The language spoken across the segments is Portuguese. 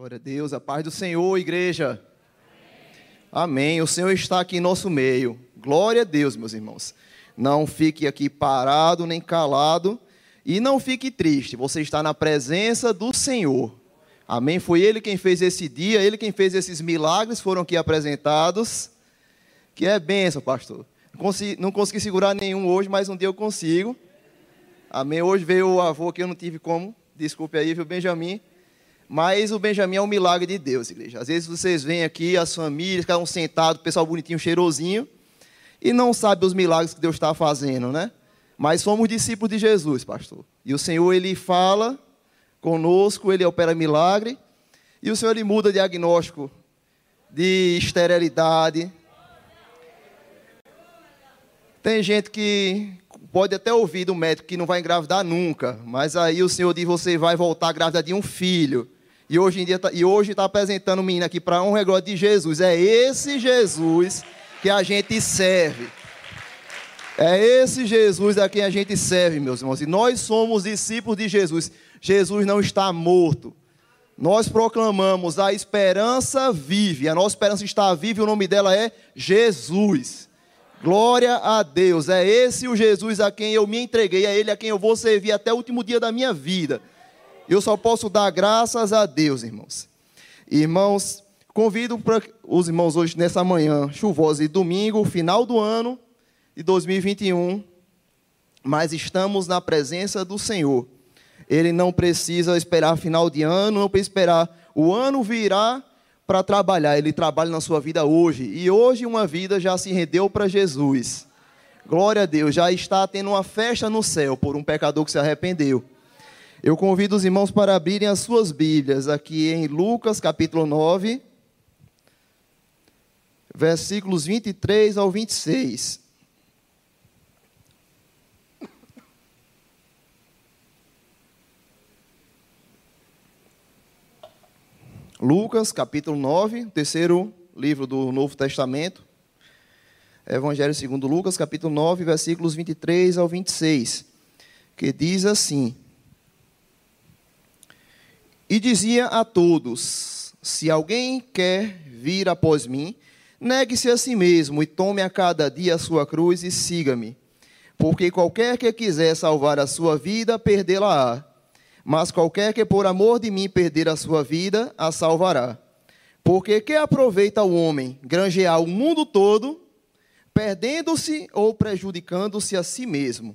Glória a Deus, a paz do Senhor, igreja. Amém. Amém. O Senhor está aqui em nosso meio. Glória a Deus, meus irmãos. Não fique aqui parado nem calado e não fique triste. Você está na presença do Senhor. Amém. Foi Ele quem fez esse dia, Ele quem fez esses milagres, foram aqui apresentados. Que é benção, pastor. Não consegui, não consegui segurar nenhum hoje, mas um dia eu consigo. Amém. Hoje veio o avô que eu não tive como. Desculpe aí, viu, Benjamin. Mas o Benjamin é um milagre de Deus, igreja. Às vezes vocês vêm aqui, as famílias, cada um sentado, pessoal bonitinho, cheirosinho, e não sabe os milagres que Deus está fazendo, né? Mas somos discípulos de Jesus, pastor. E o Senhor, Ele fala conosco, Ele opera milagre, e o Senhor, Ele muda diagnóstico de esterilidade. Tem gente que pode até ouvir do médico que não vai engravidar nunca, mas aí o Senhor diz, você vai voltar grávida de um filho. E hoje em dia tá, e hoje está apresentando um menino aqui para um regório de Jesus. É esse Jesus que a gente serve. É esse Jesus a quem a gente serve, meus irmãos. E nós somos discípulos de Jesus. Jesus não está morto. Nós proclamamos a esperança vive. A nossa esperança está viva e o nome dela é Jesus. Glória a Deus. É esse o Jesus a quem eu me entreguei, é ele a quem eu vou servir até o último dia da minha vida. Eu só posso dar graças a Deus, irmãos. Irmãos, convido para os irmãos hoje nessa manhã chuvosa e domingo, final do ano de 2021, mas estamos na presença do Senhor. Ele não precisa esperar final de ano, não precisa esperar o ano virar para trabalhar. Ele trabalha na sua vida hoje. E hoje uma vida já se rendeu para Jesus. Glória a Deus, já está tendo uma festa no céu por um pecador que se arrependeu. Eu convido os irmãos para abrirem as suas Bíblias aqui em Lucas capítulo 9, versículos 23 ao 26. Lucas capítulo 9, terceiro livro do Novo Testamento. Evangelho segundo Lucas, capítulo 9, versículos 23 ao 26, que diz assim: e dizia a todos: Se alguém quer vir após mim, negue-se a si mesmo e tome a cada dia a sua cruz e siga-me. Porque qualquer que quiser salvar a sua vida, perdê-la-á. Mas qualquer que por amor de mim perder a sua vida, a salvará. Porque que aproveita o homem granjear o mundo todo, perdendo-se ou prejudicando-se a si mesmo?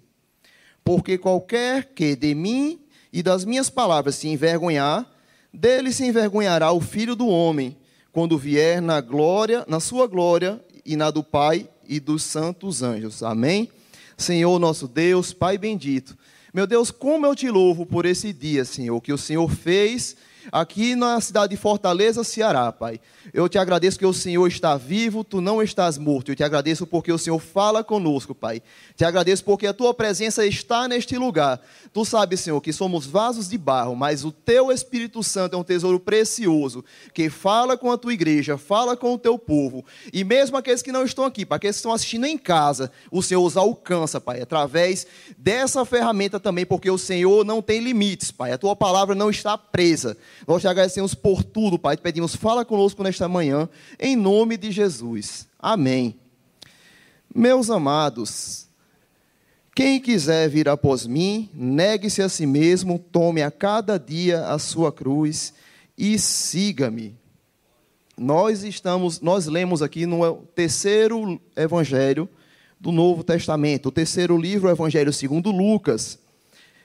Porque qualquer que de mim e das minhas palavras se envergonhar, dele se envergonhará o filho do homem, quando vier na glória, na sua glória e na do Pai e dos santos anjos. Amém? Senhor nosso Deus, Pai bendito. Meu Deus, como eu te louvo por esse dia, Senhor, que o Senhor fez aqui na cidade de Fortaleza, Ceará, Pai. Eu te agradeço que o Senhor está vivo, tu não estás morto. Eu te agradeço porque o Senhor fala conosco, Pai. Te agradeço porque a tua presença está neste lugar. Tu sabes, Senhor, que somos vasos de barro, mas o teu Espírito Santo é um tesouro precioso que fala com a tua igreja, fala com o teu povo. E mesmo aqueles que não estão aqui, para aqueles que estão assistindo em casa, o Senhor os alcança, Pai, através dessa ferramenta também, porque o Senhor não tem limites, Pai. A tua palavra não está presa. Nós te agradecemos por tudo, Pai. Te pedimos, fala conosco nesta manhã, em nome de Jesus. Amém. Meus amados, quem quiser vir após mim, negue-se a si mesmo, tome a cada dia a sua cruz e siga-me. Nós estamos, nós lemos aqui no terceiro evangelho do Novo Testamento, o terceiro livro, o Evangelho segundo Lucas.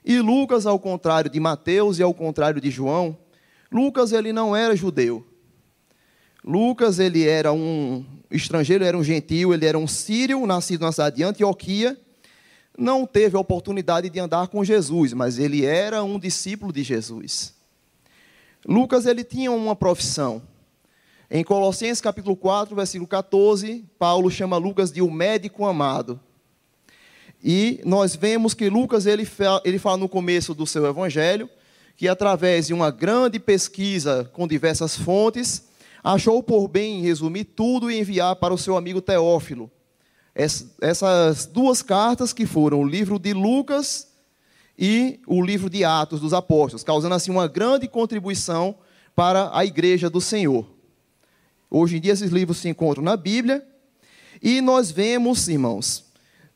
E Lucas, ao contrário de Mateus e ao contrário de João, Lucas ele não era judeu. Lucas ele era um estrangeiro, era um gentio, ele era um sírio, nascido na cidade de Antioquia não teve a oportunidade de andar com Jesus, mas ele era um discípulo de Jesus. Lucas ele tinha uma profissão. Em Colossenses capítulo 4, versículo 14, Paulo chama Lucas de o médico amado. E nós vemos que Lucas ele fala, ele fala no começo do seu evangelho que através de uma grande pesquisa com diversas fontes, achou por bem resumir tudo e enviar para o seu amigo Teófilo essas duas cartas que foram o livro de Lucas e o livro de Atos dos Apóstolos, causando assim uma grande contribuição para a igreja do Senhor. Hoje em dia, esses livros se encontram na Bíblia, e nós vemos, irmãos,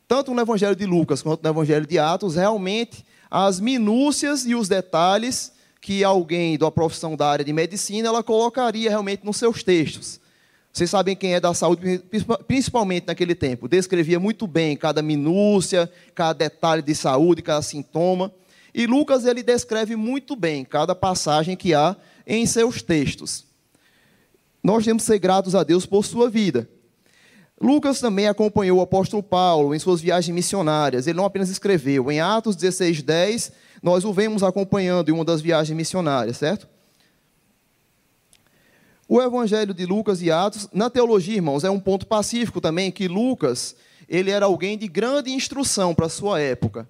tanto no Evangelho de Lucas quanto no Evangelho de Atos, realmente as minúcias e os detalhes que alguém da profissão da área de medicina ela colocaria realmente nos seus textos. Vocês sabem quem é da saúde, principalmente naquele tempo. Descrevia muito bem cada minúcia, cada detalhe de saúde, cada sintoma. E Lucas ele descreve muito bem cada passagem que há em seus textos. Nós temos que ser gratos a Deus por sua vida. Lucas também acompanhou o apóstolo Paulo em suas viagens missionárias. Ele não apenas escreveu. Em Atos 16, 10, nós o vemos acompanhando em uma das viagens missionárias, certo? O evangelho de Lucas e Atos, na teologia, irmãos, é um ponto pacífico também, que Lucas, ele era alguém de grande instrução para a sua época.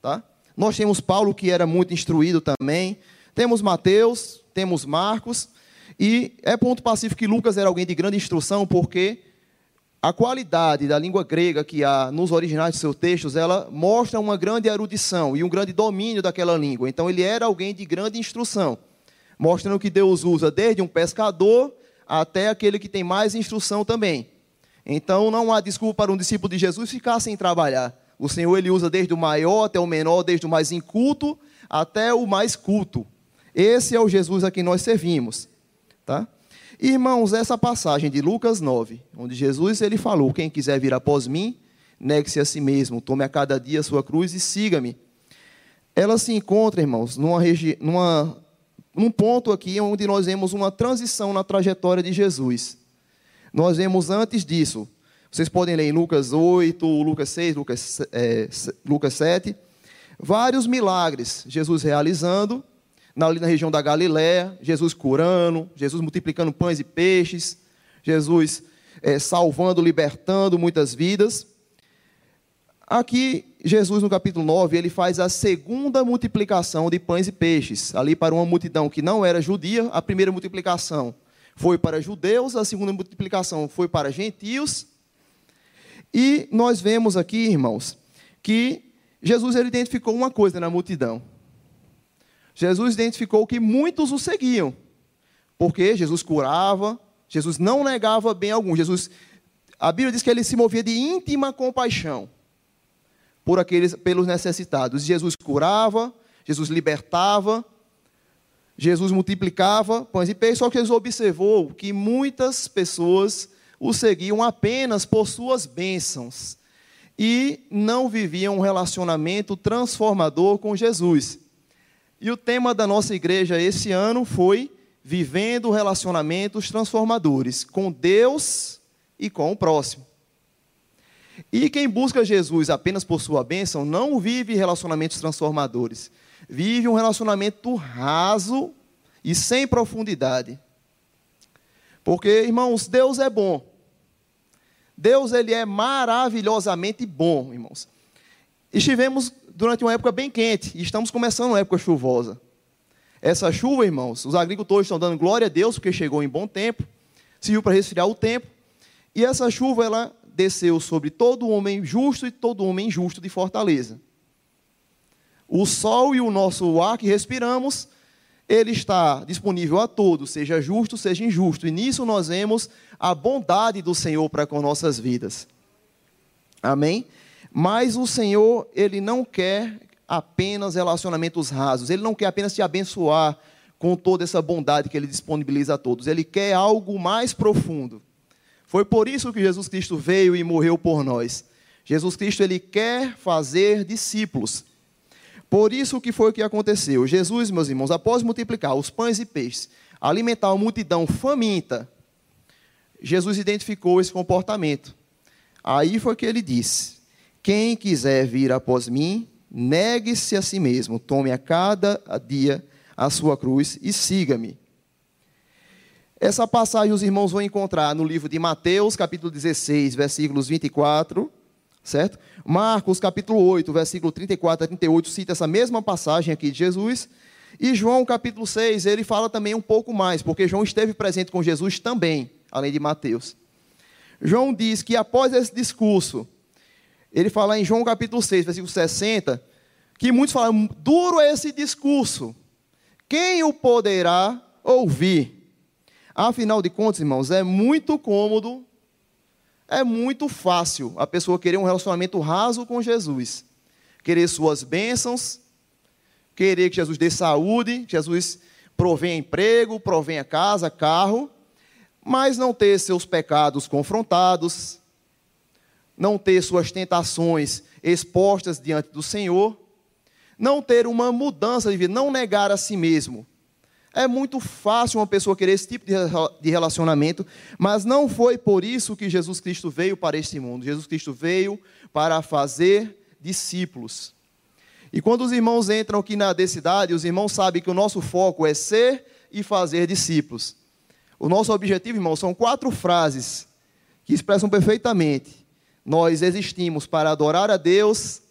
Tá? Nós temos Paulo, que era muito instruído também. Temos Mateus, temos Marcos. E é ponto pacífico que Lucas era alguém de grande instrução, porque a qualidade da língua grega que há nos originais de seus textos, ela mostra uma grande erudição e um grande domínio daquela língua. Então, ele era alguém de grande instrução, mostrando que Deus usa desde um pescador até aquele que tem mais instrução também. Então, não há desculpa para um discípulo de Jesus ficar sem trabalhar. O Senhor ele usa desde o maior até o menor, desde o mais inculto até o mais culto. Esse é o Jesus a quem nós servimos, tá? Irmãos, essa passagem de Lucas 9, onde Jesus ele falou: Quem quiser vir após mim, negue-se a si mesmo, tome a cada dia a sua cruz e siga-me. Ela se encontra, irmãos, numa, numa, num ponto aqui onde nós vemos uma transição na trajetória de Jesus. Nós vemos antes disso, vocês podem ler em Lucas 8, Lucas 6, Lucas, é, Lucas 7, vários milagres Jesus realizando, ali na região da Galiléia, Jesus curando, Jesus multiplicando pães e peixes, Jesus é, salvando, libertando muitas vidas. Aqui, Jesus, no capítulo 9, ele faz a segunda multiplicação de pães e peixes, ali para uma multidão que não era judia. A primeira multiplicação foi para judeus, a segunda multiplicação foi para gentios. E nós vemos aqui, irmãos, que Jesus ele identificou uma coisa na multidão. Jesus identificou que muitos o seguiam, porque Jesus curava, Jesus não negava bem algum. Jesus, a Bíblia diz que ele se movia de íntima compaixão por aqueles, pelos necessitados. Jesus curava, Jesus libertava, Jesus multiplicava pães e peixes, só que Jesus observou que muitas pessoas o seguiam apenas por suas bênçãos e não viviam um relacionamento transformador com Jesus. E o tema da nossa igreja esse ano foi Vivendo Relacionamentos Transformadores com Deus e com o próximo. E quem busca Jesus apenas por sua bênção não vive relacionamentos transformadores. Vive um relacionamento raso e sem profundidade. Porque, irmãos, Deus é bom. Deus ele é maravilhosamente bom, irmãos. Estivemos durante uma época bem quente e estamos começando uma época chuvosa. Essa chuva, irmãos, os agricultores estão dando glória a Deus porque chegou em bom tempo, serviu para resfriar o tempo. E essa chuva ela desceu sobre todo homem justo e todo homem injusto de Fortaleza. O sol e o nosso ar que respiramos, ele está disponível a todos, seja justo, seja injusto. E nisso nós vemos a bondade do Senhor para com nossas vidas. Amém? Mas o Senhor, ele não quer apenas relacionamentos rasos. Ele não quer apenas te abençoar com toda essa bondade que ele disponibiliza a todos. Ele quer algo mais profundo. Foi por isso que Jesus Cristo veio e morreu por nós. Jesus Cristo ele quer fazer discípulos. Por isso que foi o que aconteceu. Jesus, meus irmãos, após multiplicar os pães e peixes, alimentar uma multidão faminta, Jesus identificou esse comportamento. Aí foi que ele disse: quem quiser vir após mim, negue-se a si mesmo, tome a cada dia a sua cruz e siga-me. Essa passagem os irmãos vão encontrar no livro de Mateus, capítulo 16, versículos 24, certo? Marcos, capítulo 8, versículo 34 a 38, cita essa mesma passagem aqui de Jesus. E João, capítulo 6, ele fala também um pouco mais, porque João esteve presente com Jesus também, além de Mateus. João diz que após esse discurso, ele fala em João capítulo 6, versículo 60, que muitos falam, duro é esse discurso. Quem o poderá ouvir. Afinal de contas, irmãos, é muito cômodo, é muito fácil a pessoa querer um relacionamento raso com Jesus, querer suas bênçãos, querer que Jesus dê saúde, que Jesus provenha emprego, provenha casa, carro, mas não ter seus pecados confrontados, não ter suas tentações expostas diante do Senhor, não ter uma mudança de vida, não negar a si mesmo. É muito fácil uma pessoa querer esse tipo de relacionamento, mas não foi por isso que Jesus Cristo veio para este mundo. Jesus Cristo veio para fazer discípulos. E quando os irmãos entram aqui na densidade, os irmãos sabem que o nosso foco é ser e fazer discípulos. O nosso objetivo, irmãos, são quatro frases que expressam perfeitamente. Nós existimos para adorar a Deus,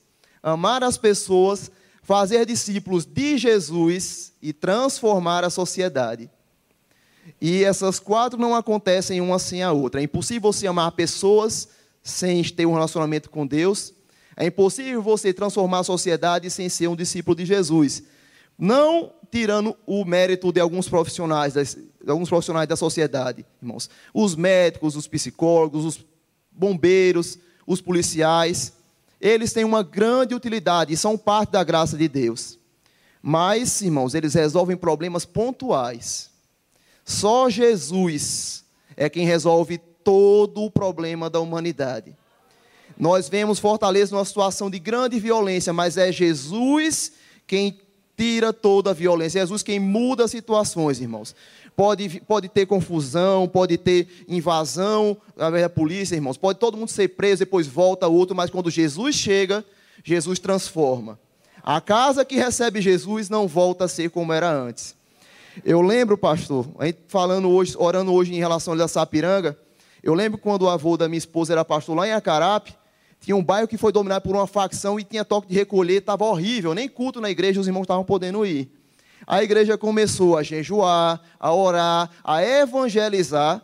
amar as pessoas fazer discípulos de Jesus e transformar a sociedade. E essas quatro não acontecem uma sem a outra. É impossível você amar pessoas sem ter um relacionamento com Deus. É impossível você transformar a sociedade sem ser um discípulo de Jesus. Não tirando o mérito de alguns profissionais, de alguns profissionais da sociedade, irmãos. Os médicos, os psicólogos, os bombeiros, os policiais eles têm uma grande utilidade e são parte da graça de Deus. Mas, irmãos, eles resolvem problemas pontuais. Só Jesus é quem resolve todo o problema da humanidade. Nós vemos Fortaleza numa situação de grande violência, mas é Jesus quem tira toda a violência. É Jesus quem muda as situações, irmãos. Pode, pode ter confusão, pode ter invasão da polícia, irmãos. Pode todo mundo ser preso, depois volta outro, mas quando Jesus chega, Jesus transforma. A casa que recebe Jesus não volta a ser como era antes. Eu lembro, pastor, falando hoje, orando hoje em relação a Sapiranga, eu lembro quando o avô da minha esposa era pastor lá em Acarape, tinha um bairro que foi dominado por uma facção e tinha toque de recolher, estava horrível, nem culto na igreja os irmãos estavam podendo ir a igreja começou a jejuar, a orar, a evangelizar.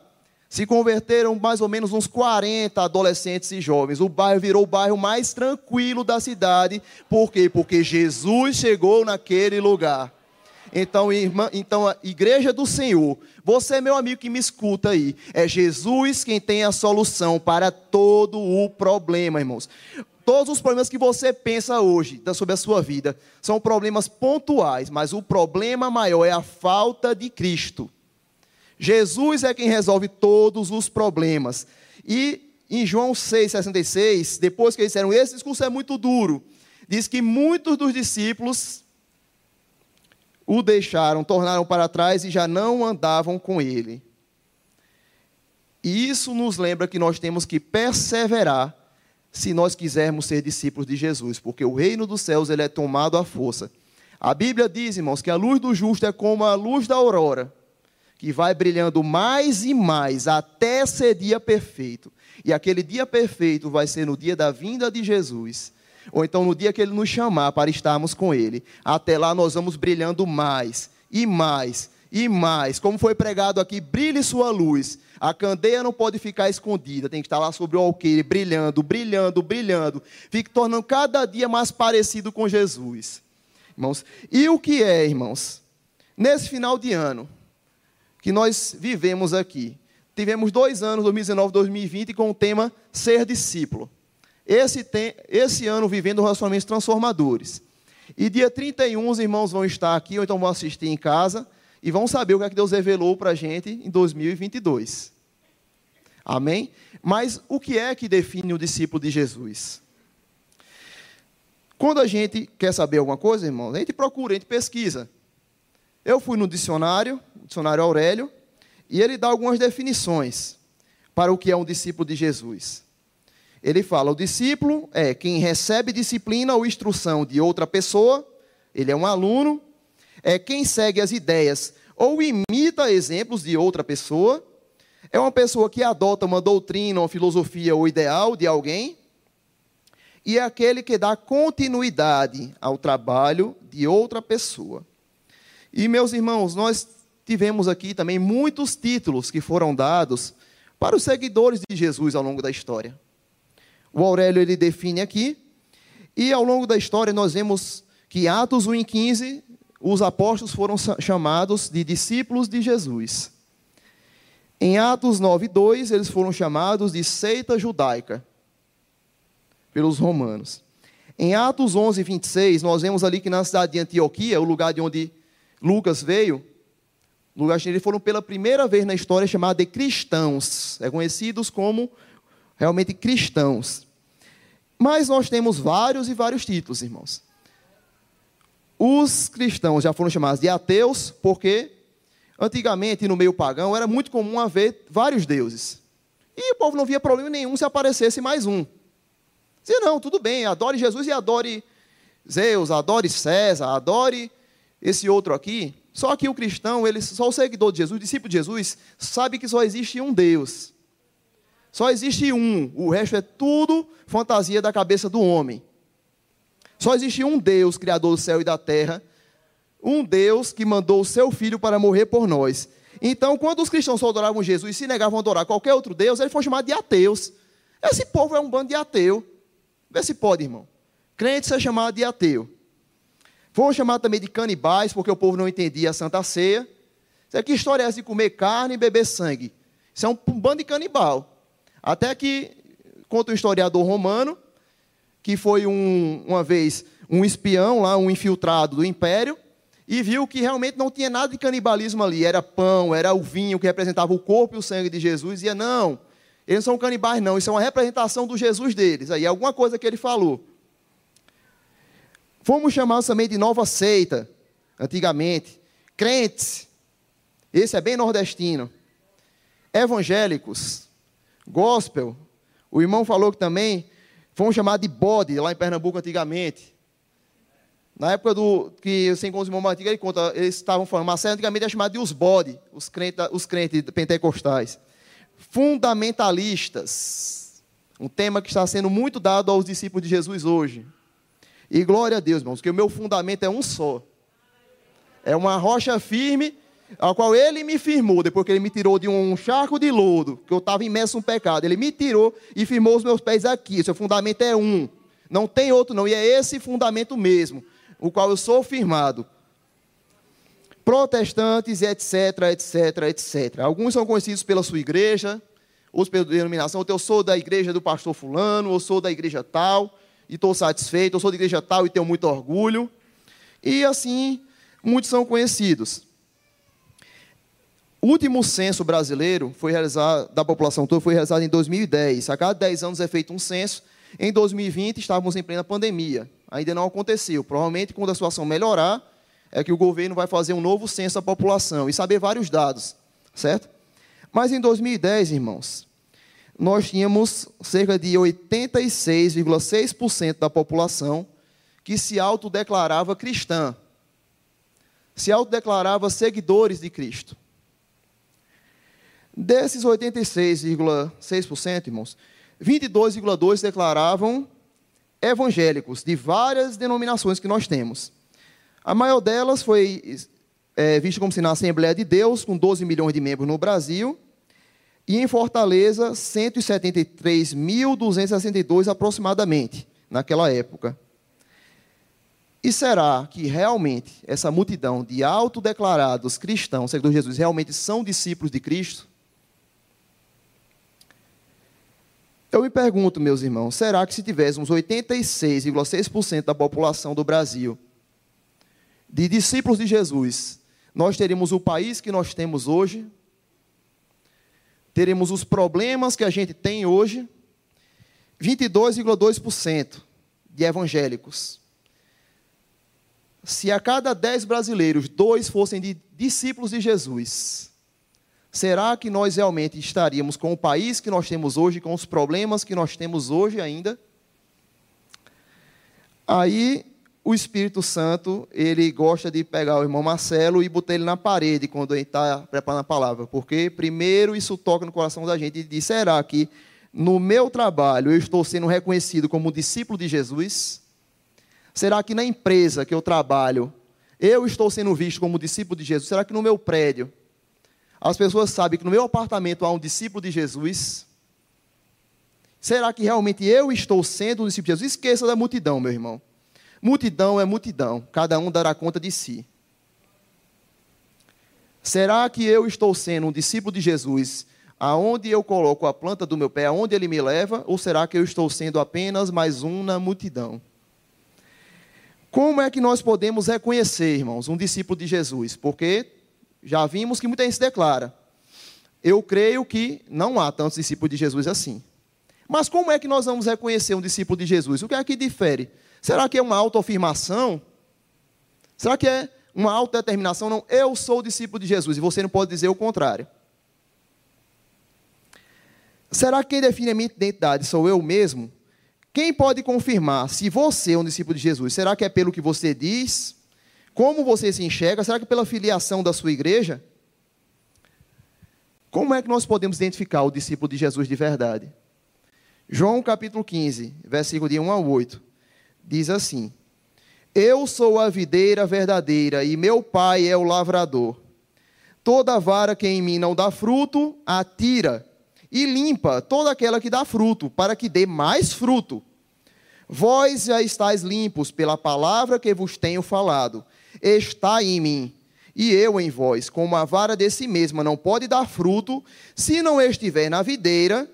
Se converteram mais ou menos uns 40 adolescentes e jovens. O bairro virou o bairro mais tranquilo da cidade. Por quê? Porque Jesus chegou naquele lugar. Então, irmã, então, a igreja do Senhor, você, meu amigo que me escuta aí, é Jesus quem tem a solução para todo o problema, irmãos. Todos os problemas que você pensa hoje sobre a sua vida são problemas pontuais, mas o problema maior é a falta de Cristo. Jesus é quem resolve todos os problemas. E em João 6,66, depois que eles disseram, esse discurso é muito duro, diz que muitos dos discípulos o deixaram, tornaram para trás e já não andavam com ele. E isso nos lembra que nós temos que perseverar se nós quisermos ser discípulos de Jesus, porque o reino dos céus ele é tomado à força. A Bíblia diz, irmãos, que a luz do justo é como a luz da aurora, que vai brilhando mais e mais até ser dia perfeito. E aquele dia perfeito vai ser no dia da vinda de Jesus, ou então no dia que ele nos chamar para estarmos com ele. Até lá nós vamos brilhando mais e mais e mais. Como foi pregado aqui, brilhe sua luz a candeia não pode ficar escondida, tem que estar lá sobre o alqueire, brilhando, brilhando, brilhando. Fique tornando cada dia mais parecido com Jesus. Irmãos, e o que é, irmãos? Nesse final de ano que nós vivemos aqui, tivemos dois anos, 2019 e 2020, com o tema Ser Discípulo. Esse, tem, esse ano vivendo relacionamentos transformadores. E dia 31 os irmãos vão estar aqui, ou então vão assistir em casa e vão saber o que, é que Deus revelou para a gente em 2022. Amém? Mas o que é que define o discípulo de Jesus? Quando a gente quer saber alguma coisa, irmão, a gente procura, a gente pesquisa. Eu fui no dicionário, dicionário Aurélio, e ele dá algumas definições para o que é um discípulo de Jesus. Ele fala: o discípulo é quem recebe disciplina ou instrução de outra pessoa, ele é um aluno, é quem segue as ideias ou imita exemplos de outra pessoa, é uma pessoa que adota uma doutrina, uma filosofia ou ideal de alguém, e é aquele que dá continuidade ao trabalho de outra pessoa. E, meus irmãos, nós tivemos aqui também muitos títulos que foram dados para os seguidores de Jesus ao longo da história. O Aurélio ele define aqui, e ao longo da história nós vemos que Atos 1 e 15 os apóstolos foram chamados de discípulos de Jesus. Em Atos 9:2, eles foram chamados de seita judaica pelos romanos. Em Atos 11:26, nós vemos ali que na cidade de Antioquia, o lugar de onde Lucas veio, lugar eles foram pela primeira vez na história chamados de cristãos, é conhecidos como realmente cristãos. Mas nós temos vários e vários títulos, irmãos. Os cristãos já foram chamados de ateus, porque antigamente no meio pagão era muito comum haver vários deuses. E o povo não via problema nenhum se aparecesse mais um. Dizia, não, tudo bem, adore Jesus e adore Zeus, adore César, adore esse outro aqui. Só que o cristão, ele, só o seguidor de Jesus, o discípulo de Jesus, sabe que só existe um Deus. Só existe um, o resto é tudo fantasia da cabeça do homem. Só existe um Deus, Criador do céu e da terra, um Deus que mandou o seu filho para morrer por nós. Então, quando os cristãos só adoravam Jesus e se negavam a adorar qualquer outro Deus, eles foram chamados de ateus. Esse povo é um bando de ateu. Vê se pode, irmão. Crente ser chamado de ateu. Foram chamados também de canibais, porque o povo não entendia a Santa Ceia. Que história é essa de comer carne e beber sangue? Isso é um bando de canibal. Até que, conta o historiador romano, que foi um, uma vez um espião lá, um infiltrado do império, e viu que realmente não tinha nada de canibalismo ali. Era pão, era o vinho que representava o corpo e o sangue de Jesus. E dizia, não, eles não são canibais, não. Isso é uma representação do Jesus deles. Aí, alguma coisa que ele falou. Fomos chamados também de nova seita, antigamente. Crentes. Esse é bem nordestino. Evangélicos. Gospel. O irmão falou que também Fomos chamados de bode lá em Pernambuco antigamente. Na época do que o Sem Encontros Irmão Antiga, ele conta, eles estavam falando, Marcelo antigamente era chamado de os bode, os crentes, os crentes pentecostais. Fundamentalistas. Um tema que está sendo muito dado aos discípulos de Jesus hoje. E glória a Deus, irmãos, que o meu fundamento é um só. É uma rocha firme ao qual ele me firmou, depois que ele me tirou de um charco de lodo, que eu estava imerso no pecado. Ele me tirou e firmou os meus pés aqui. Seu fundamento é um. Não tem outro, não. E é esse fundamento mesmo, o qual eu sou firmado. Protestantes, etc, etc, etc. Alguns são conhecidos pela sua igreja, outros pela denominação. Eu sou da igreja do pastor Fulano, eu sou da igreja tal, e estou satisfeito. Eu sou da igreja tal e tenho muito orgulho. E assim, muitos são conhecidos. O último censo brasileiro foi realizado, da população toda foi realizado em 2010. A cada 10 anos é feito um censo. Em 2020 estávamos em plena pandemia. Ainda não aconteceu. Provavelmente, quando a situação melhorar, é que o governo vai fazer um novo censo da população e saber vários dados, certo? Mas em 2010, irmãos, nós tínhamos cerca de 86,6% da população que se autodeclarava cristã, se autodeclarava seguidores de Cristo. Desses 86,6%, irmãos, 22,2% declaravam evangélicos, de várias denominações que nós temos. A maior delas foi é, vista como se na Assembleia de Deus, com 12 milhões de membros no Brasil, e em Fortaleza, 173.262 aproximadamente, naquela época. E será que realmente essa multidão de autodeclarados cristãos, seguidores de Jesus, realmente são discípulos de Cristo? Eu me pergunto, meus irmãos, será que se tivéssemos 86,6% da população do Brasil de discípulos de Jesus, nós teríamos o país que nós temos hoje? Teríamos os problemas que a gente tem hoje? 22,2% de evangélicos. Se a cada 10 brasileiros, dois fossem de discípulos de Jesus, Será que nós realmente estaríamos com o país que nós temos hoje, com os problemas que nós temos hoje ainda? Aí o Espírito Santo, ele gosta de pegar o irmão Marcelo e botar ele na parede quando ele está preparando a palavra, porque primeiro isso toca no coração da gente e diz: será que no meu trabalho eu estou sendo reconhecido como discípulo de Jesus? Será que na empresa que eu trabalho eu estou sendo visto como discípulo de Jesus? Será que no meu prédio as pessoas sabem que no meu apartamento há um discípulo de Jesus. Será que realmente eu estou sendo um discípulo de Jesus? Esqueça da multidão, meu irmão. Multidão é multidão, cada um dará conta de si. Será que eu estou sendo um discípulo de Jesus aonde eu coloco a planta do meu pé, aonde ele me leva, ou será que eu estou sendo apenas mais um na multidão? Como é que nós podemos reconhecer, irmãos, um discípulo de Jesus? Porque já vimos que muita gente se declara. Eu creio que não há tantos discípulos de Jesus assim. Mas como é que nós vamos reconhecer um discípulo de Jesus? O que é que difere? Será que é uma autoafirmação? Será que é uma autodeterminação? Não, eu sou discípulo de Jesus e você não pode dizer o contrário. Será que quem define a minha identidade sou eu mesmo? Quem pode confirmar se você é um discípulo de Jesus? Será que é pelo que você diz? Como você se enxerga? Será que pela filiação da sua igreja? Como é que nós podemos identificar o discípulo de Jesus de verdade? João capítulo 15, versículo de 1 a 8, diz assim: Eu sou a videira verdadeira e meu pai é o lavrador. Toda vara que em mim não dá fruto, atira e limpa toda aquela que dá fruto, para que dê mais fruto. Vós já estáis limpos pela palavra que vos tenho falado. Está em mim, e eu em vós, como a vara de si mesma não pode dar fruto, se não estiver na videira,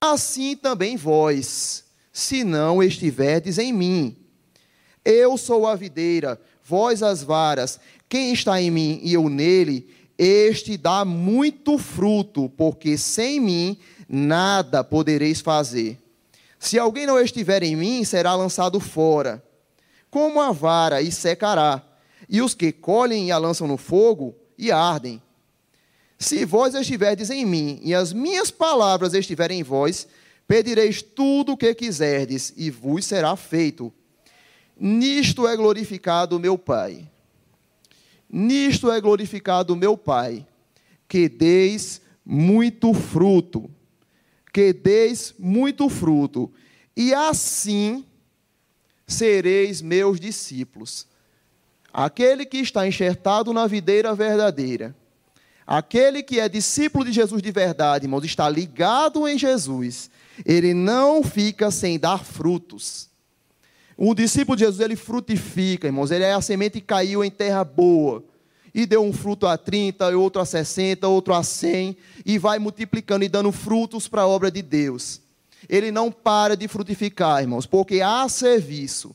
assim também vós, se não estiverdes em mim. Eu sou a videira, vós as varas. Quem está em mim e eu nele, este dá muito fruto, porque sem mim nada podereis fazer. Se alguém não estiver em mim, será lançado fora, como a vara, e secará. E os que colhem e a lançam no fogo, e ardem. Se vós estiverdes em mim, e as minhas palavras estiverem em vós, pedireis tudo o que quiserdes, e vos será feito. Nisto é glorificado meu Pai Nisto é glorificado meu Pai, que deis muito fruto, que deis muito fruto, e assim sereis meus discípulos. Aquele que está enxertado na videira verdadeira, aquele que é discípulo de Jesus de verdade, irmãos, está ligado em Jesus, ele não fica sem dar frutos. Um discípulo de Jesus, ele frutifica, irmãos. Ele é a semente que caiu em terra boa. E deu um fruto a 30, outro a 60, outro a 100. E vai multiplicando e dando frutos para a obra de Deus. Ele não para de frutificar, irmãos, porque há serviço.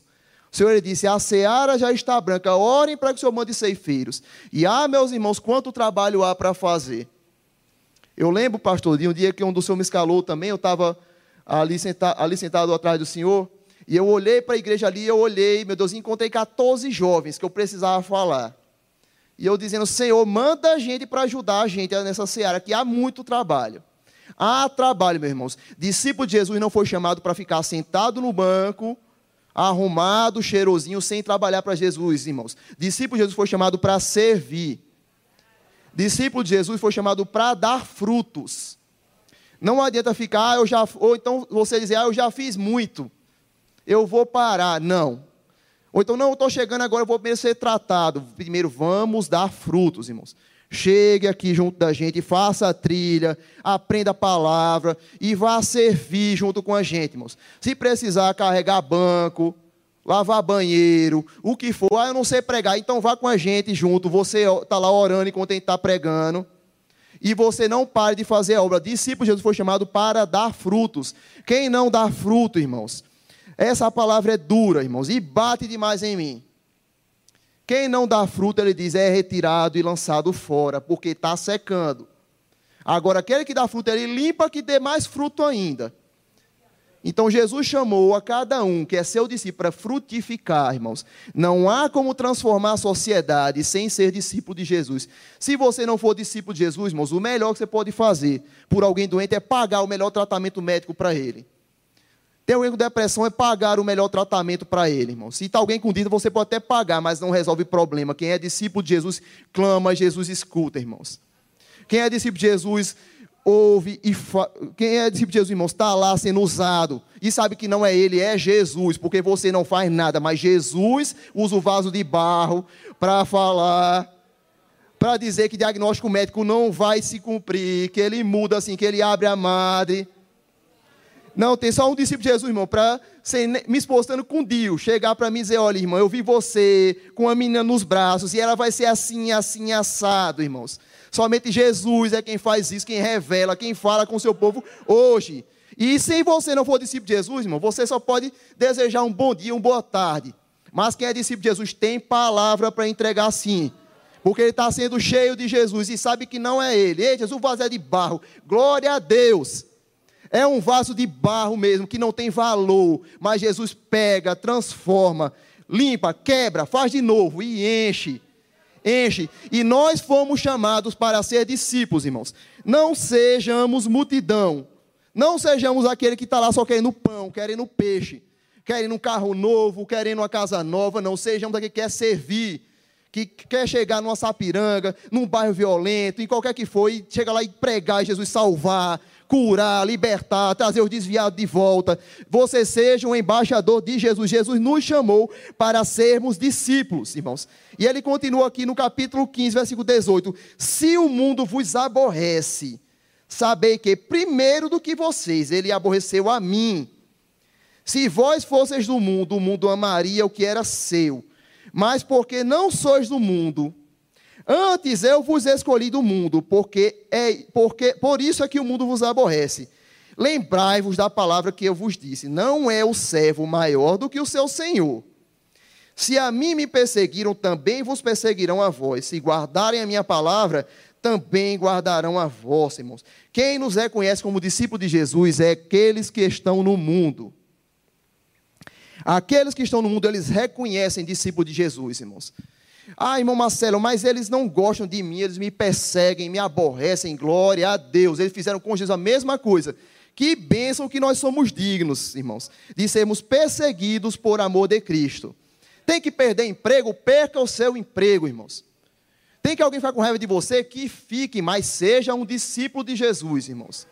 O Senhor ele disse: A seara já está branca, orem para que o Senhor mande ceifeiros. E ah, meus irmãos, quanto trabalho há para fazer. Eu lembro, pastor, de um dia que um do Senhor me escalou também, eu estava ali, senta, ali sentado atrás do Senhor. E eu olhei para a igreja ali, eu olhei, meu Deus, encontrei 14 jovens que eu precisava falar. E eu dizendo, Senhor, manda a gente para ajudar a gente nessa seara, que há muito trabalho. Há trabalho, meus irmãos. Discípulo de Jesus não foi chamado para ficar sentado no banco, arrumado, cheirosinho, sem trabalhar para Jesus, irmãos. Discípulo de Jesus foi chamado para servir. Discípulo de Jesus foi chamado para dar frutos. Não adianta ficar, ah, eu já, ou então você dizer, ah, eu já fiz muito eu vou parar. Não. Ou então, não, eu estou chegando agora, eu vou ser tratado. Primeiro, vamos dar frutos, irmãos. Chegue aqui junto da gente, faça a trilha, aprenda a palavra e vá servir junto com a gente, irmãos. Se precisar carregar banco, lavar banheiro, o que for, ah, eu não sei pregar, então vá com a gente junto. Você está lá orando enquanto a gente está pregando. E você não pare de fazer a obra. Discípulo Jesus foi chamado para dar frutos. Quem não dá fruto, irmãos, essa palavra é dura, irmãos, e bate demais em mim. Quem não dá fruto, ele diz, é retirado e lançado fora, porque está secando. Agora, aquele que dá fruto, ele limpa que dê mais fruto ainda. Então, Jesus chamou a cada um que é seu discípulo para frutificar, irmãos. Não há como transformar a sociedade sem ser discípulo de Jesus. Se você não for discípulo de Jesus, irmãos, o melhor que você pode fazer por alguém doente é pagar o melhor tratamento médico para ele. Ter alguém com depressão é pagar o melhor tratamento para ele, irmão. Se está alguém com dívida, você pode até pagar, mas não resolve problema. Quem é discípulo de Jesus, clama, Jesus escuta, irmãos. Quem é discípulo de Jesus, ouve e fa... Quem é discípulo de Jesus, irmãos, está lá sendo usado. E sabe que não é ele, é Jesus, porque você não faz nada, mas Jesus usa o vaso de barro para falar para dizer que diagnóstico médico não vai se cumprir, que ele muda assim, que ele abre a madre, Não, tem só um discípulo de Jesus, irmão, para me expostando com Dio, chegar para mim e dizer, olha, irmão, eu vi você com a menina nos braços e ela vai ser assim, assim, assado, irmãos. Somente Jesus é quem faz isso, quem revela, quem fala com o seu povo hoje. E se você não for discípulo de Jesus, irmão, você só pode desejar um bom dia, uma boa tarde. Mas quem é discípulo de Jesus tem palavra para entregar sim. Porque ele está sendo cheio de Jesus e sabe que não é ele. Ei, Jesus, o vaso é de barro. Glória a Deus. É um vaso de barro mesmo, que não tem valor, mas Jesus pega, transforma, limpa, quebra, faz de novo e enche. Enche. E nós fomos chamados para ser discípulos, irmãos. Não sejamos multidão. Não sejamos aquele que está lá só querendo pão, querendo peixe, querendo um carro novo, querendo uma casa nova. Não sejamos aquele que quer servir, que quer chegar numa sapiranga, num bairro violento, em qualquer que for, e chega lá e pregar e Jesus salvar, curar, libertar, trazer os desviados de volta. Você seja um embaixador de Jesus. Jesus nos chamou para sermos discípulos, irmãos. E ele continua aqui no capítulo 15, versículo 18: Se o mundo vos aborrece, sabei que primeiro do que vocês, ele aborreceu a mim. Se vós fosseis do mundo, o mundo amaria o que era seu. Mas porque não sois do mundo, Antes eu vos escolhi do mundo, porque é porque por isso é que o mundo vos aborrece. Lembrai-vos da palavra que eu vos disse: não é o servo maior do que o seu senhor. Se a mim me perseguiram, também vos perseguirão a vós. Se guardarem a minha palavra, também guardarão a vós, irmãos. Quem nos reconhece como discípulo de Jesus é aqueles que estão no mundo. Aqueles que estão no mundo, eles reconhecem discípulo de Jesus, irmãos. Ah, irmão Marcelo, mas eles não gostam de mim, eles me perseguem, me aborrecem, glória a Deus. Eles fizeram com Jesus a mesma coisa. Que bênção que nós somos dignos, irmãos, de sermos perseguidos por amor de Cristo. Tem que perder emprego, perca o seu emprego, irmãos. Tem que alguém ficar com raiva de você, que fique, mas seja um discípulo de Jesus, irmãos.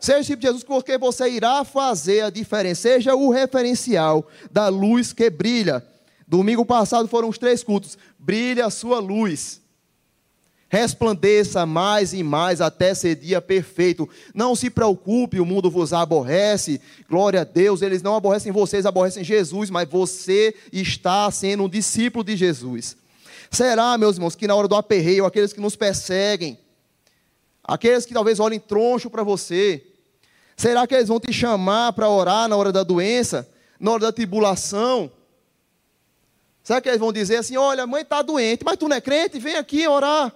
Seja discípulo de Jesus, porque você irá fazer a diferença. Seja o referencial da luz que brilha Domingo passado foram os três cultos. Brilha a sua luz. Resplandeça mais e mais até ser dia perfeito. Não se preocupe, o mundo vos aborrece. Glória a Deus, eles não aborrecem vocês, aborrecem Jesus, mas você está sendo um discípulo de Jesus. Será, meus irmãos, que na hora do aperreio, aqueles que nos perseguem, aqueles que talvez olhem troncho para você, será que eles vão te chamar para orar na hora da doença, na hora da tribulação? Será que eles vão dizer assim: olha, a mãe está doente, mas tu não é crente? Vem aqui orar.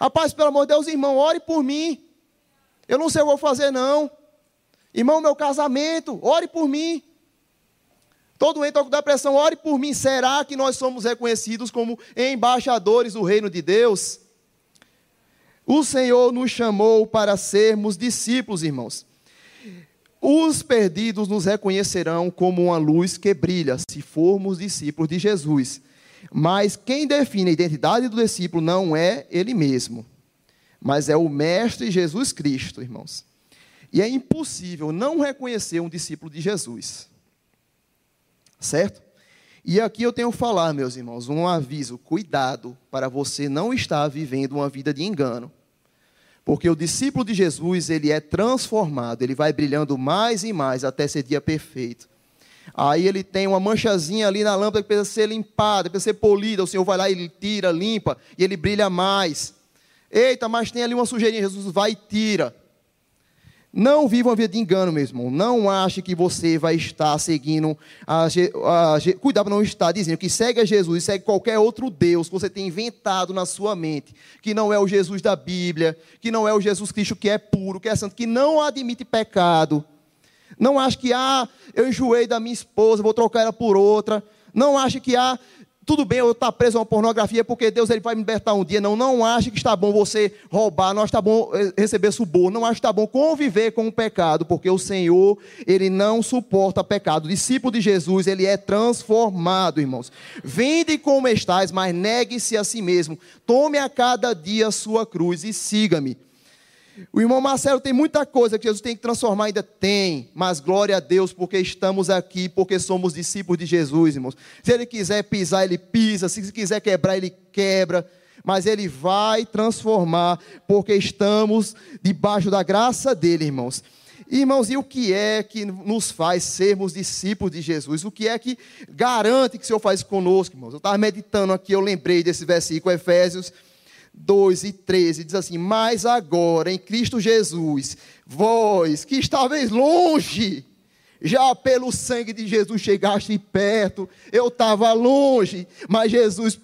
Rapaz, pelo amor de Deus, irmão, ore por mim. Eu não sei o que vou fazer, não. Irmão, meu casamento, ore por mim. Estou doente, com depressão, ore por mim. Será que nós somos reconhecidos como embaixadores do reino de Deus? O Senhor nos chamou para sermos discípulos, irmãos. Os perdidos nos reconhecerão como uma luz que brilha, se formos discípulos de Jesus. Mas quem define a identidade do discípulo não é ele mesmo, mas é o Mestre Jesus Cristo, irmãos. E é impossível não reconhecer um discípulo de Jesus. Certo? E aqui eu tenho que falar, meus irmãos, um aviso: cuidado para você não estar vivendo uma vida de engano. Porque o discípulo de Jesus, ele é transformado, ele vai brilhando mais e mais até ser dia perfeito. Aí ele tem uma manchazinha ali na lâmpada que precisa ser limpada, precisa ser polida. O Senhor vai lá e tira, limpa, e ele brilha mais. Eita, mas tem ali uma sujeirinha. Jesus vai e tira. Não viva uma vida de engano, meu irmão. Não ache que você vai estar seguindo. A, a, a, cuidado para não estar dizendo que segue a Jesus segue qualquer outro Deus que você tem inventado na sua mente. Que não é o Jesus da Bíblia. Que não é o Jesus Cristo que é puro, que é santo, que não admite pecado. Não ache que, ah, eu enjoei da minha esposa, vou trocar ela por outra. Não ache que, ah, tudo bem eu estar preso a uma pornografia porque Deus ele vai me libertar um dia. Não, não acho que está bom você roubar, não que está bom eh, receber suborno, não acho que está bom conviver com o pecado, porque o Senhor, ele não suporta pecado. O discípulo de Jesus, ele é transformado, irmãos. Vinde como estais, mas negue-se a si mesmo. Tome a cada dia a sua cruz e siga-me. O irmão Marcelo tem muita coisa que Jesus tem que transformar, ainda tem, mas glória a Deus, porque estamos aqui, porque somos discípulos de Jesus, irmãos. Se ele quiser pisar, ele pisa, se quiser quebrar, ele quebra, mas ele vai transformar, porque estamos debaixo da graça dele, irmãos. Irmãos, e o que é que nos faz sermos discípulos de Jesus? O que é que garante que o Senhor faz conosco, irmãos? Eu estava meditando aqui, eu lembrei desse versículo, Efésios 2 e 13, diz assim: Mas agora, em Cristo Jesus, vós que estáveis longe, já pelo sangue de Jesus chegaste perto. Eu estava longe, mas Jesus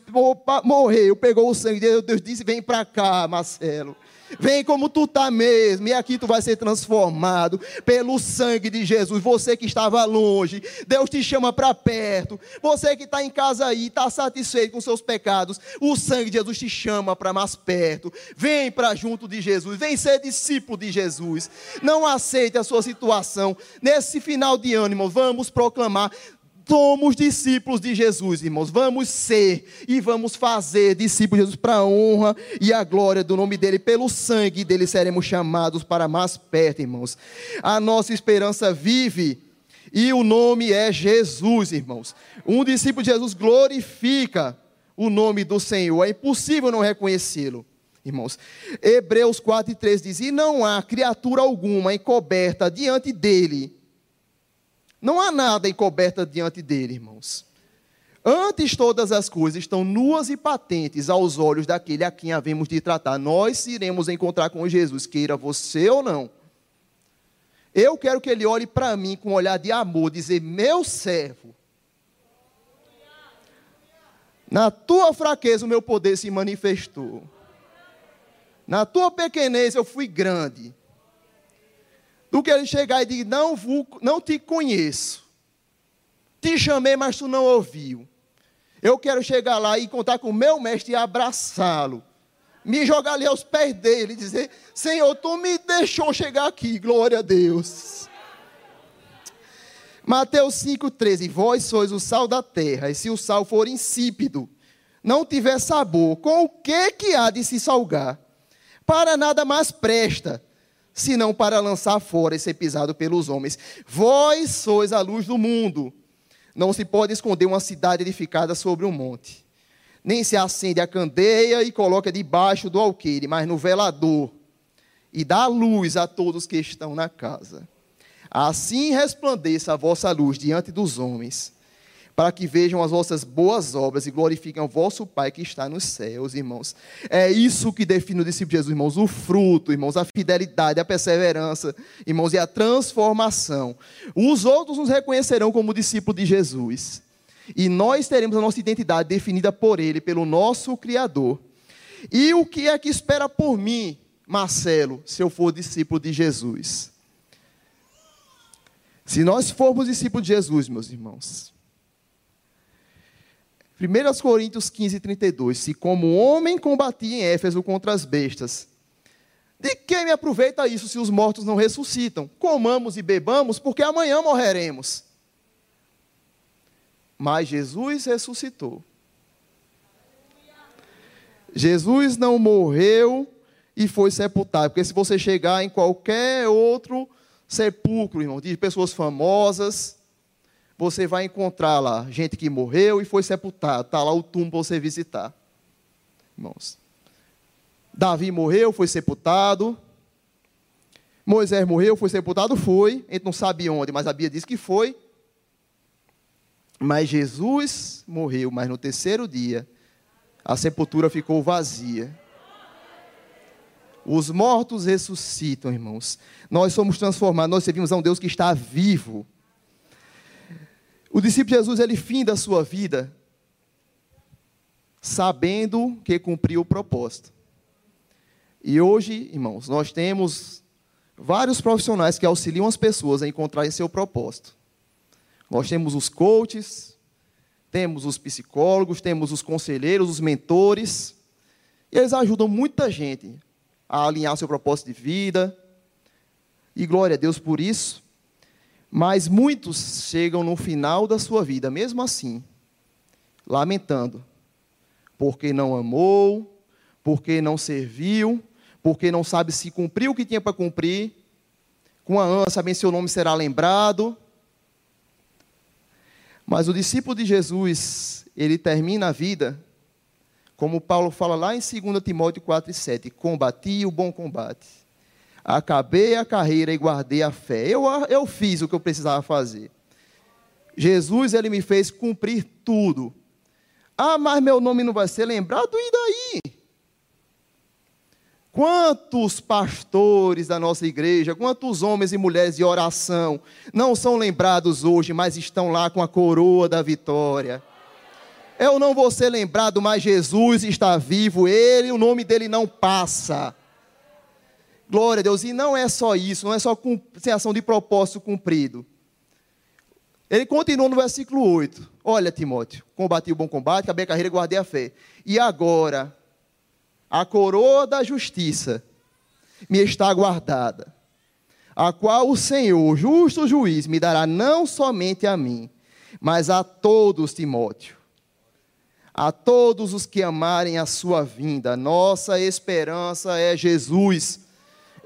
morreu, pegou o sangue de Deus, Deus disse: Vem para cá, Marcelo. Vem como tu está mesmo, e aqui tu vai ser transformado pelo sangue de Jesus. Você que estava longe, Deus te chama para perto. Você que está em casa aí, está satisfeito com seus pecados, o sangue de Jesus te chama para mais perto. Vem para junto de Jesus, vem ser discípulo de Jesus. Não aceite a sua situação. Nesse final de ano, irmão, vamos proclamar somos discípulos de Jesus, irmãos. Vamos ser e vamos fazer discípulos de Jesus para a honra e a glória do nome dele. Pelo sangue dele seremos chamados para mais perto, irmãos. A nossa esperança vive e o nome é Jesus, irmãos. Um discípulo de Jesus glorifica o nome do Senhor. É impossível não reconhecê-lo. Irmãos, Hebreus 4 e 3 diz: E não há criatura alguma encoberta diante dele, não há nada encoberta diante dele, irmãos. Antes todas as coisas estão nuas e patentes aos olhos daquele a quem havemos de tratar. Nós iremos encontrar com Jesus, queira você ou não. Eu quero que ele olhe para mim com um olhar de amor, dizer: Meu servo, na tua fraqueza o meu poder se manifestou. Na tua pequenez eu fui grande do que ele chegar e dizer: não, não te conheço. Te chamei, mas tu não ouviu. Eu quero chegar lá e contar com o meu mestre e abraçá-lo. Me jogar ali aos pés dele e dizer: Senhor, tu me deixou chegar aqui, glória a Deus. Mateus 5,13: Vós sois o sal da terra, e se o sal for insípido, não tiver sabor, com o que que há de se salgar? Para nada mais presta, senão para lançar fora e ser pisado pelos homens. Vós sois a luz do mundo. Não se pode esconder uma cidade edificada sobre um monte. Nem se acende a candeia e coloca debaixo do alqueire, mas no velador, e dá luz a todos que estão na casa. Assim resplandeça a vossa luz diante dos homens para que vejam as vossas boas obras e glorifiquem o vosso Pai que está nos céus, irmãos. É isso que define o discípulo de Jesus, irmãos, o fruto, irmãos, a fidelidade, a perseverança, irmãos, e a transformação. Os outros nos reconhecerão como discípulo de Jesus. E nós teremos a nossa identidade definida por Ele, pelo nosso Criador. E o que é que espera por mim, Marcelo, se eu for discípulo de Jesus? Se nós formos discípulos de Jesus, meus irmãos, 1 Coríntios 15, 32. Se como homem combati em Éfeso contra as bestas, de que me aproveita isso se os mortos não ressuscitam? Comamos e bebamos, porque amanhã morreremos. Mas Jesus ressuscitou. Jesus não morreu e foi sepultado. Porque se você chegar em qualquer outro sepulcro, irmão, de pessoas famosas, você vai encontrar lá gente que morreu e foi sepultado. Está lá o túmulo para você visitar. Irmãos. Davi morreu, foi sepultado. Moisés morreu, foi sepultado, foi. A gente não sabe onde, mas a Bíblia diz que foi. Mas Jesus morreu, mas no terceiro dia a sepultura ficou vazia. Os mortos ressuscitam, irmãos. Nós somos transformados, nós servimos a um Deus que está vivo. O discípulo de Jesus, ele finda a sua vida sabendo que cumpriu o propósito. E hoje, irmãos, nós temos vários profissionais que auxiliam as pessoas a encontrarem seu propósito. Nós temos os coaches, temos os psicólogos, temos os conselheiros, os mentores, e eles ajudam muita gente a alinhar seu propósito de vida. E glória a Deus por isso. Mas muitos chegam no final da sua vida, mesmo assim, lamentando, porque não amou, porque não serviu, porque não sabe se cumpriu o que tinha para cumprir, com a ânsia, bem seu nome será lembrado. Mas o discípulo de Jesus, ele termina a vida, como Paulo fala lá em 2 Timóteo 4 e 7, combati o bom combate Acabei a carreira e guardei a fé. Eu, eu fiz o que eu precisava fazer. Jesus, ele me fez cumprir tudo. Ah, mas meu nome não vai ser lembrado, e daí? Quantos pastores da nossa igreja, quantos homens e mulheres de oração não são lembrados hoje, mas estão lá com a coroa da vitória? Eu não vou ser lembrado, mas Jesus está vivo, ele, o nome dele não passa. Glória a Deus. E não é só isso, não é só sem ação de propósito cumprido. Ele continua no versículo 8. Olha, Timóteo, combati o bom combate, acabei a carreira e guardei a fé. E agora, a coroa da justiça me está guardada, a qual o Senhor, justo juiz, me dará não somente a mim, mas a todos, Timóteo. A todos os que amarem a sua vinda. Nossa esperança é Jesus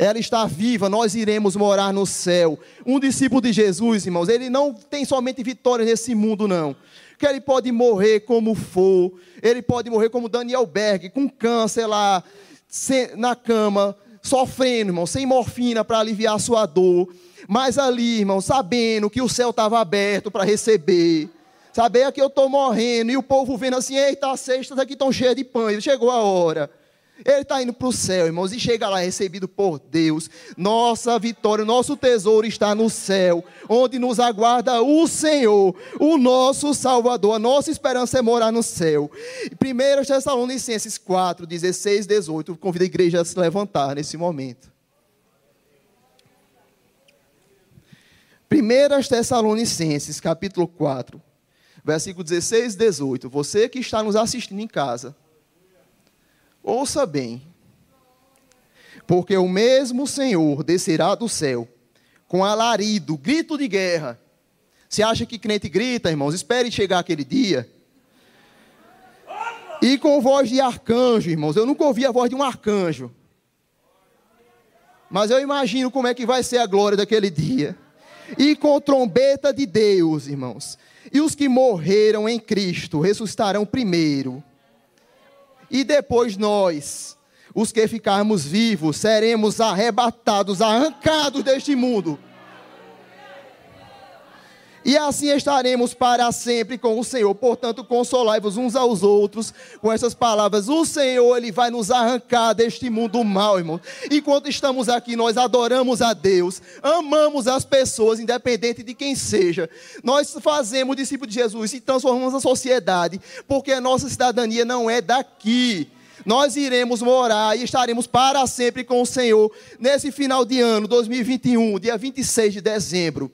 ela está viva, nós iremos morar no céu. Um discípulo de Jesus, irmãos, ele não tem somente vitória nesse mundo, não. Que ele pode morrer como for, ele pode morrer como Daniel Berg, com câncer lá, na cama, sofrendo, irmão, sem morfina para aliviar a sua dor. Mas ali, irmão, sabendo que o céu estava aberto para receber. Saber que eu estou morrendo e o povo vendo assim, eita, as cestas aqui estão cheias de pães, chegou a hora. Ele está indo para o céu, irmãos, e chega lá recebido por Deus. Nossa vitória, nosso tesouro está no céu, onde nos aguarda o Senhor, o nosso Salvador. A nossa esperança é morar no céu. 1 Tessalonicenses 4, 16, 18. Convido a igreja a se levantar nesse momento. 1 Tessalonicenses, capítulo 4, versículo 16 e 18. Você que está nos assistindo em casa. Ouça bem. Porque o mesmo Senhor descerá do céu com alarido, grito de guerra. Você acha que crente grita, irmãos? Espere chegar aquele dia. E com voz de arcanjo, irmãos. Eu nunca ouvi a voz de um arcanjo. Mas eu imagino como é que vai ser a glória daquele dia. E com trombeta de Deus, irmãos. E os que morreram em Cristo ressuscitarão primeiro. E depois nós, os que ficarmos vivos, seremos arrebatados, arrancados deste mundo. E assim estaremos para sempre com o Senhor. Portanto, consolai-vos uns aos outros com essas palavras. O Senhor, Ele vai nos arrancar deste mundo mal, irmão. Enquanto estamos aqui, nós adoramos a Deus, amamos as pessoas, independente de quem seja. Nós fazemos discípulo de Jesus e transformamos a sociedade, porque a nossa cidadania não é daqui nós iremos morar e estaremos para sempre com o Senhor nesse final de ano, 2021, dia 26 de dezembro.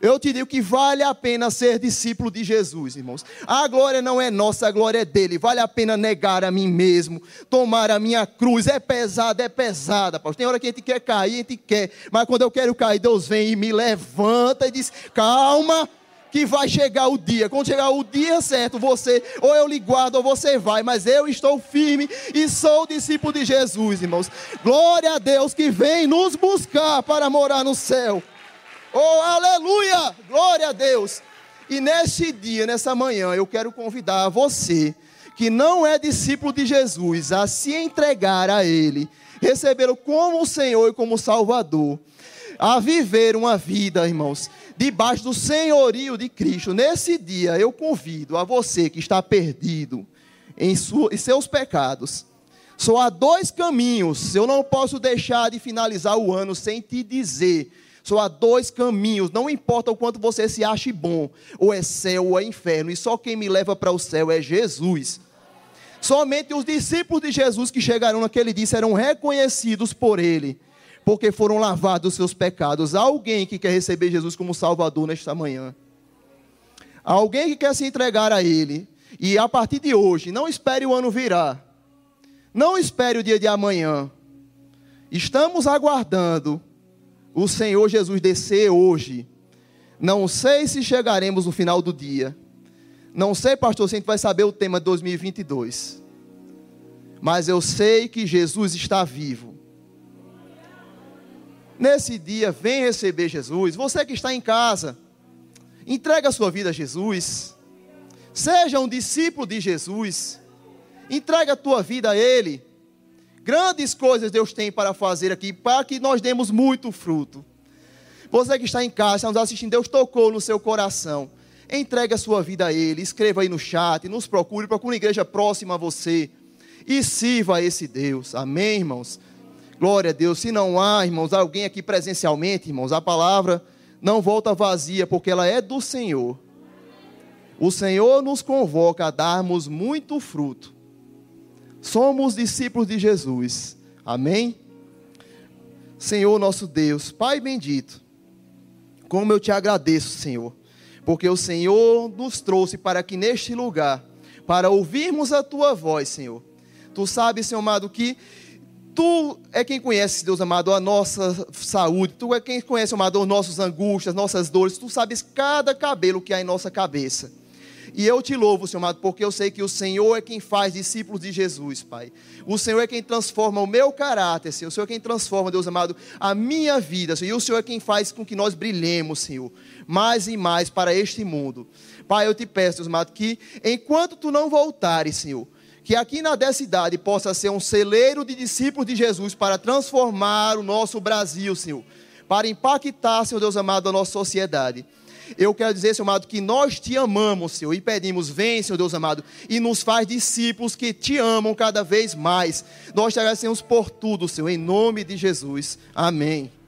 Eu te digo que vale a pena ser discípulo de Jesus, irmãos. A glória não é nossa, a glória é dele. Vale a pena negar a mim mesmo, tomar a minha cruz. É pesada, é pesada, pastor. Tem hora que a gente quer cair, a gente quer. Mas quando eu quero cair, Deus vem e me levanta e diz: calma, que vai chegar o dia. Quando chegar o dia certo, você, ou eu lhe guardo, ou você vai. Mas eu estou firme e sou discípulo de Jesus, irmãos. Glória a Deus que vem nos buscar para morar no céu. Oh, aleluia! Glória a Deus! E neste dia, nessa manhã, eu quero convidar você que não é discípulo de Jesus a se entregar a Ele, recebê-lo como o Senhor e como Salvador, a viver uma vida, irmãos, debaixo do senhorio de Cristo. Nesse dia, eu convido a você que está perdido em, em seus pecados. Só há dois caminhos. Eu não posso deixar de finalizar o ano sem te dizer só há dois caminhos, não importa o quanto você se ache bom, ou é céu ou é inferno, e só quem me leva para o céu é Jesus. Somente os discípulos de Jesus que chegaram naquele dia serão reconhecidos por Ele, porque foram lavados os seus pecados. Há alguém que quer receber Jesus como Salvador nesta manhã. Há alguém que quer se entregar a Ele. E a partir de hoje, não espere o ano virar. Não espere o dia de amanhã. Estamos aguardando o Senhor Jesus descer hoje. Não sei se chegaremos no final do dia. Não sei, pastor, se a gente vai saber o tema de 2022. Mas eu sei que Jesus está vivo. Nesse dia, vem receber Jesus. Você que está em casa, entrega a sua vida a Jesus. Seja um discípulo de Jesus. Entrega a tua vida a Ele. Grandes coisas Deus tem para fazer aqui, para que nós demos muito fruto. Você que está em casa, está nos assistindo, Deus tocou no seu coração. Entregue a sua vida a Ele, escreva aí no chat, nos procure, procure uma igreja próxima a você. E sirva a esse Deus. Amém, irmãos? Glória a Deus. Se não há, irmãos, alguém aqui presencialmente, irmãos, a palavra não volta vazia, porque ela é do Senhor. O Senhor nos convoca a darmos muito fruto. Somos discípulos de Jesus. Amém? Senhor nosso Deus, Pai bendito, como eu te agradeço, Senhor, porque o Senhor nos trouxe para aqui neste lugar, para ouvirmos a tua voz, Senhor. Tu sabes, Senhor amado, que Tu é quem conhece, Deus amado, a nossa saúde. Tu é quem conhece, amado, as nossas angústias, nossas dores. Tu sabes cada cabelo que há em nossa cabeça. E eu te louvo, Senhor amado, porque eu sei que o Senhor é quem faz discípulos de Jesus, Pai. O Senhor é quem transforma o meu caráter, Senhor. O Senhor é quem transforma, Deus amado, a minha vida, Senhor. E o Senhor é quem faz com que nós brilhemos, Senhor, mais e mais para este mundo. Pai, eu te peço, Deus amado, que enquanto tu não voltares, Senhor, que aqui na dessa cidade possa ser um celeiro de discípulos de Jesus para transformar o nosso Brasil, Senhor. Para impactar, Senhor Deus amado, a nossa sociedade. Eu quero dizer, Senhor amado, que nós te amamos, Senhor, e pedimos, vem, Senhor Deus amado, e nos faz discípulos que te amam cada vez mais. Nós te agradecemos por tudo, Senhor, em nome de Jesus. Amém.